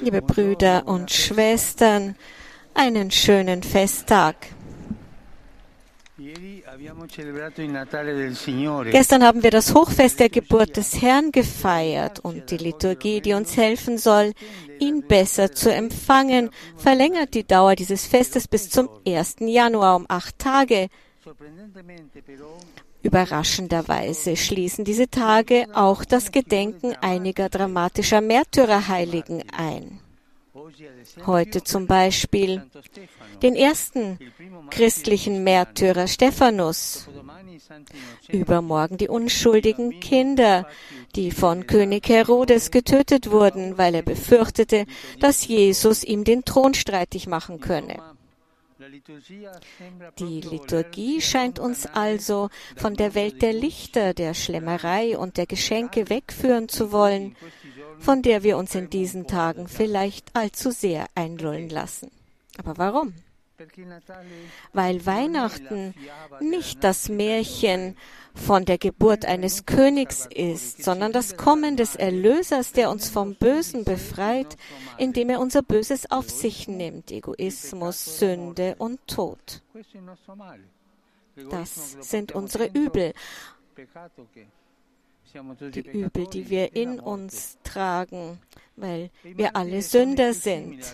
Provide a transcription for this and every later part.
Liebe Brüder und Schwestern, einen schönen Festtag. Gestern haben wir das Hochfest der Geburt des Herrn gefeiert und die Liturgie, die uns helfen soll, ihn besser zu empfangen, verlängert die Dauer dieses Festes bis zum 1. Januar um acht Tage. Überraschenderweise schließen diese Tage auch das Gedenken einiger dramatischer Märtyrerheiligen ein. Heute zum Beispiel den ersten christlichen Märtyrer Stephanus, übermorgen die unschuldigen Kinder, die von König Herodes getötet wurden, weil er befürchtete, dass Jesus ihm den Thron streitig machen könne. Die Liturgie scheint uns also von der Welt der Lichter, der Schlemmerei und der Geschenke wegführen zu wollen, von der wir uns in diesen Tagen vielleicht allzu sehr einlullen lassen. Aber warum? Weil Weihnachten nicht das Märchen von der Geburt eines Königs ist, sondern das Kommen des Erlösers, der uns vom Bösen befreit, indem er unser Böses auf sich nimmt, Egoismus, Sünde und Tod. Das sind unsere Übel, die Übel, die wir in uns tragen, weil wir alle Sünder sind.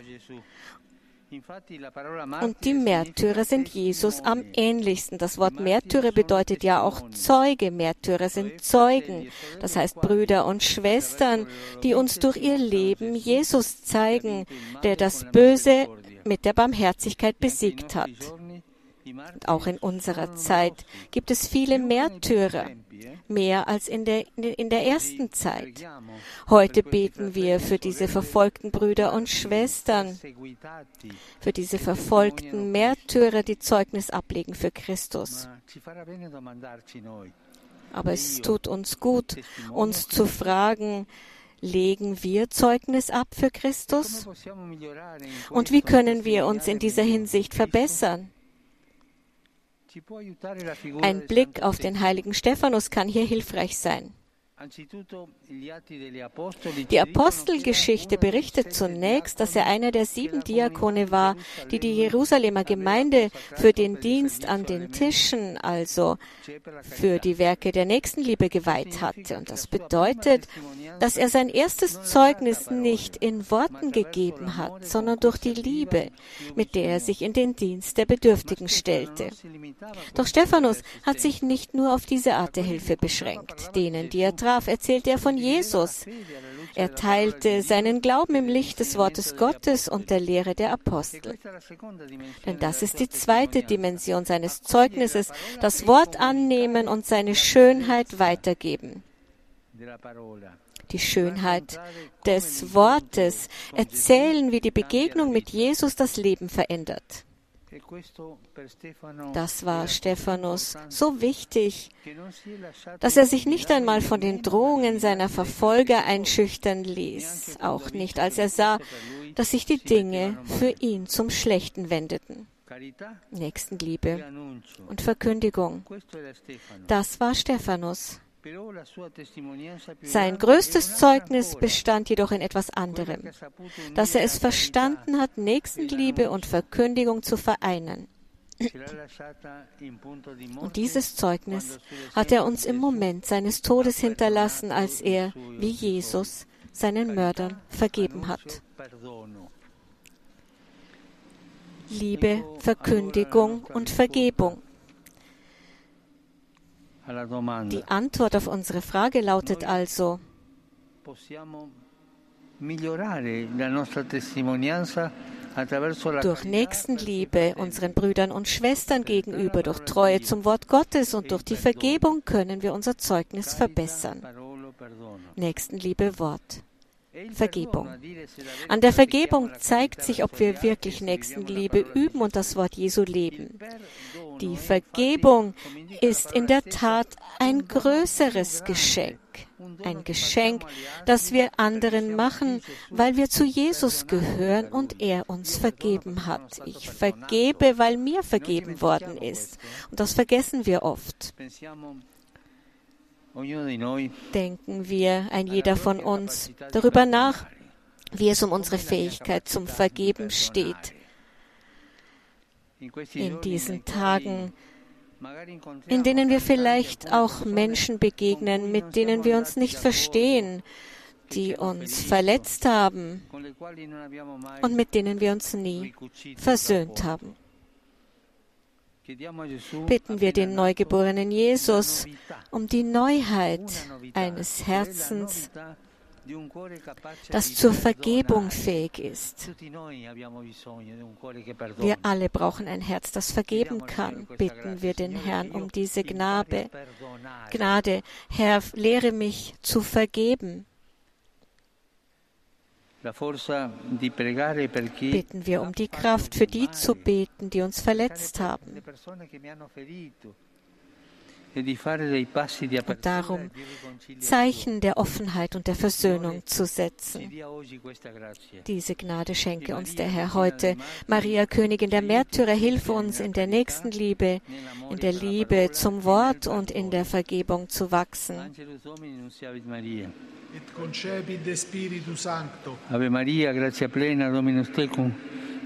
Und die Märtyrer sind Jesus am ähnlichsten. Das Wort Märtyrer bedeutet ja auch Zeuge. Märtyrer sind Zeugen. Das heißt Brüder und Schwestern, die uns durch ihr Leben Jesus zeigen, der das Böse mit der Barmherzigkeit besiegt hat. Und auch in unserer Zeit gibt es viele Märtyrer, mehr als in der, in der ersten Zeit. Heute beten wir für diese verfolgten Brüder und Schwestern, für diese verfolgten Märtyrer, die Zeugnis ablegen für Christus. Aber es tut uns gut, uns zu fragen, legen wir Zeugnis ab für Christus? Und wie können wir uns in dieser Hinsicht verbessern? Ein Blick auf den heiligen Stephanus kann hier hilfreich sein. Die Apostelgeschichte berichtet zunächst, dass er einer der sieben Diakone war, die die Jerusalemer Gemeinde für den Dienst an den Tischen, also für die Werke der Nächstenliebe geweiht hatte. Und das bedeutet, dass er sein erstes Zeugnis nicht in Worten gegeben hat, sondern durch die Liebe, mit der er sich in den Dienst der Bedürftigen stellte. Doch Stephanus hat sich nicht nur auf diese Art der Hilfe beschränkt. Denen, die er traf, erzählte er von Jesus. Er teilte seinen Glauben im Licht des Wortes Gottes und der Lehre der Apostel. Denn das ist die zweite Dimension seines Zeugnisses, das Wort annehmen und seine Schönheit weitergeben. Die Schönheit des Wortes erzählen, wie die Begegnung mit Jesus das Leben verändert. Das war Stephanus so wichtig, dass er sich nicht einmal von den Drohungen seiner Verfolger einschüchtern ließ, auch nicht als er sah, dass sich die Dinge für ihn zum Schlechten wendeten. Nächstenliebe und Verkündigung. Das war Stephanus. Sein größtes Zeugnis bestand jedoch in etwas anderem, dass er es verstanden hat, Nächstenliebe und Verkündigung zu vereinen. Und dieses Zeugnis hat er uns im Moment seines Todes hinterlassen, als er, wie Jesus, seinen Mördern vergeben hat. Liebe, Verkündigung und Vergebung. Die Antwort auf unsere Frage lautet also, durch Nächstenliebe unseren Brüdern und Schwestern gegenüber, durch Treue zum Wort Gottes und durch die Vergebung können wir unser Zeugnis verbessern. Nächstenliebe Wort. Vergebung. An der Vergebung zeigt sich, ob wir wirklich Nächstenliebe üben und das Wort Jesu leben. Die Vergebung ist in der Tat ein größeres Geschenk. Ein Geschenk, das wir anderen machen, weil wir zu Jesus gehören und er uns vergeben hat. Ich vergebe, weil mir vergeben worden ist. Und das vergessen wir oft. Denken wir, ein jeder von uns, darüber nach, wie es um unsere Fähigkeit zum Vergeben steht. In diesen Tagen, in denen wir vielleicht auch Menschen begegnen, mit denen wir uns nicht verstehen, die uns verletzt haben und mit denen wir uns nie versöhnt haben. Bitten wir den neugeborenen Jesus um die Neuheit eines Herzens, das zur Vergebung fähig ist. Wir alle brauchen ein Herz, das vergeben kann. Bitten wir den Herrn um diese Gnade. Gnade, Herr, lehre mich zu vergeben. Bitten wir um die Kraft, für die zu beten, die uns verletzt haben. Und darum Zeichen der Offenheit und der Versöhnung zu setzen. Diese Gnade schenke uns der Herr heute. Maria, Königin der Märtyrer, hilf uns in der nächsten Liebe, in der Liebe zum Wort und in der Vergebung zu wachsen. et concepit de Spiritu Sancto. Ave Maria, gratia plena, Dominus tecum,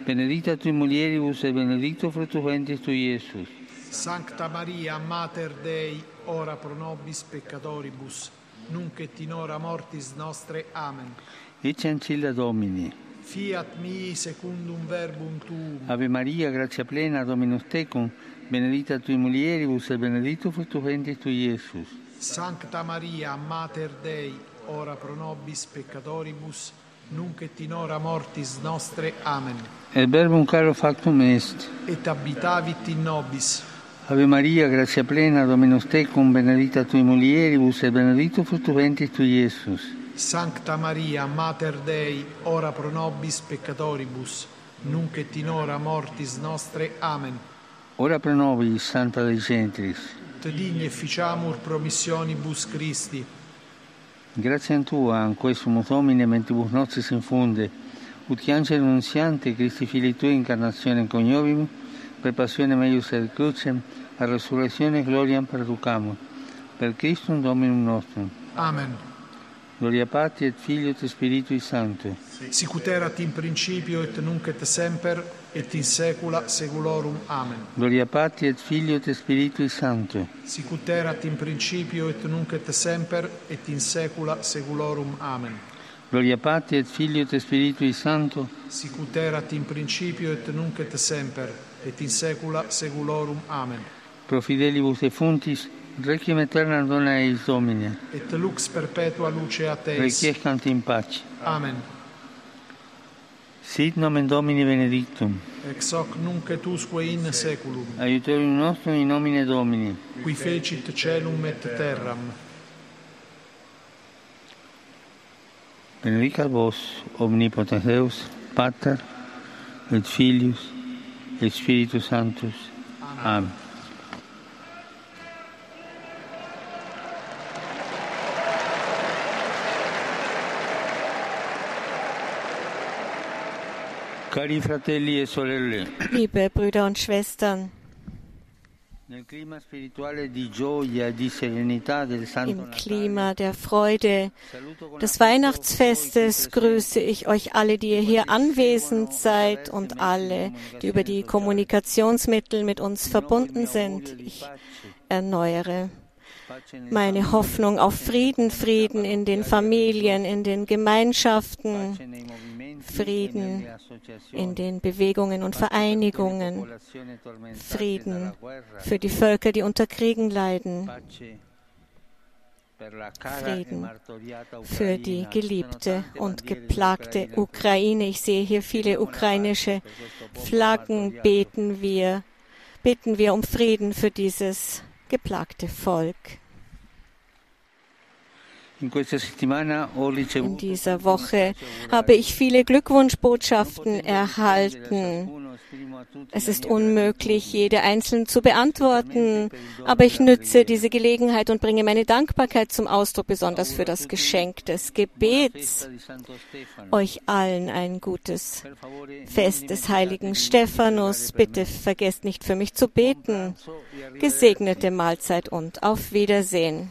benedicta tui mulieribus et benedictus fructus ventris tui, Iesus. Sancta Maria, Mater Dei, ora pro nobis peccatoribus, nunc et in hora mortis nostre. Amen. Ecce ancilla Domini. Fiat mi secundum verbum tuum. Ave Maria, gratia plena, Dominus tecum, benedicta tui mulieribus et benedictus fructus ventris tui, Iesus. Sancta Maria, Mater Dei, ora pro nobis peccatoribus, nunc et in hora mortis nostre. Amen. Et verbum caro factum est. Et habitavit in nobis. Ave Maria, gratia plena, Dominus tecum, benedicta tui mulieribus et benedictus fructus ventris tui, Iesus. Sancta Maria, Mater Dei, ora pro nobis peccatoribus, nunc et in hora mortis nostre. Amen. Ora pro nobis, Santa Dei Gentris. Te digni efficiamur promissionibus Christi. Grazie a Tua, in questo Domine, mentibus nostris infunde, ut angelo nunziante, Christi Fili Tui, incarnazione coniovimus, passione meius et crucem, a resurrezione gloriam perducamur. Per Christum Dominum nostrum. Amen. Gloria Patri et Filio et Spiritui Sancto. Sicut erat in principio et nunc et semper et in saecula saeculorum. Amen. Gloria Patri et Filio et Spiritui Sancto. Sicut erat in principio et nunc et semper et in saecula saeculorum. Amen. Gloria Patri et Filio et Spiritui Sancto. Sicut erat in principio et nunc et semper et in saecula saeculorum. Amen. Pro fidelibus defuntis, requiem aeterna dona eis Domine. Et lux perpetua luce a teis. Requiescant in pace. Amen. Sit nomen Domini benedictum. Ex hoc nunc et usque in saeculum. Aiutorium nostrum in nomine Domini. Qui fecit celum et terram. Benedicat vos, omnipotens Deus, Pater, et Filius, et Spiritus Sanctus. Amen. Liebe Brüder und Schwestern, im Klima der Freude des Weihnachtsfestes grüße ich euch alle, die ihr hier anwesend seid und alle, die über die Kommunikationsmittel mit uns verbunden sind. Ich erneuere meine Hoffnung auf Frieden, Frieden in den Familien, in den Gemeinschaften, Frieden in den Bewegungen und Vereinigungen, Frieden für die Völker, die unter Kriegen leiden, Frieden für die geliebte und geplagte Ukraine. Ich sehe hier viele ukrainische Flaggen. Beten wir, bitten wir um Frieden für dieses geplagte Volk. In dieser Woche habe ich viele Glückwunschbotschaften erhalten. Es ist unmöglich, jede einzeln zu beantworten, aber ich nütze diese Gelegenheit und bringe meine Dankbarkeit zum Ausdruck, besonders für das Geschenk des Gebets. Euch allen ein gutes Fest des heiligen Stephanus. Bitte vergesst nicht für mich zu beten. Gesegnete Mahlzeit und auf Wiedersehen.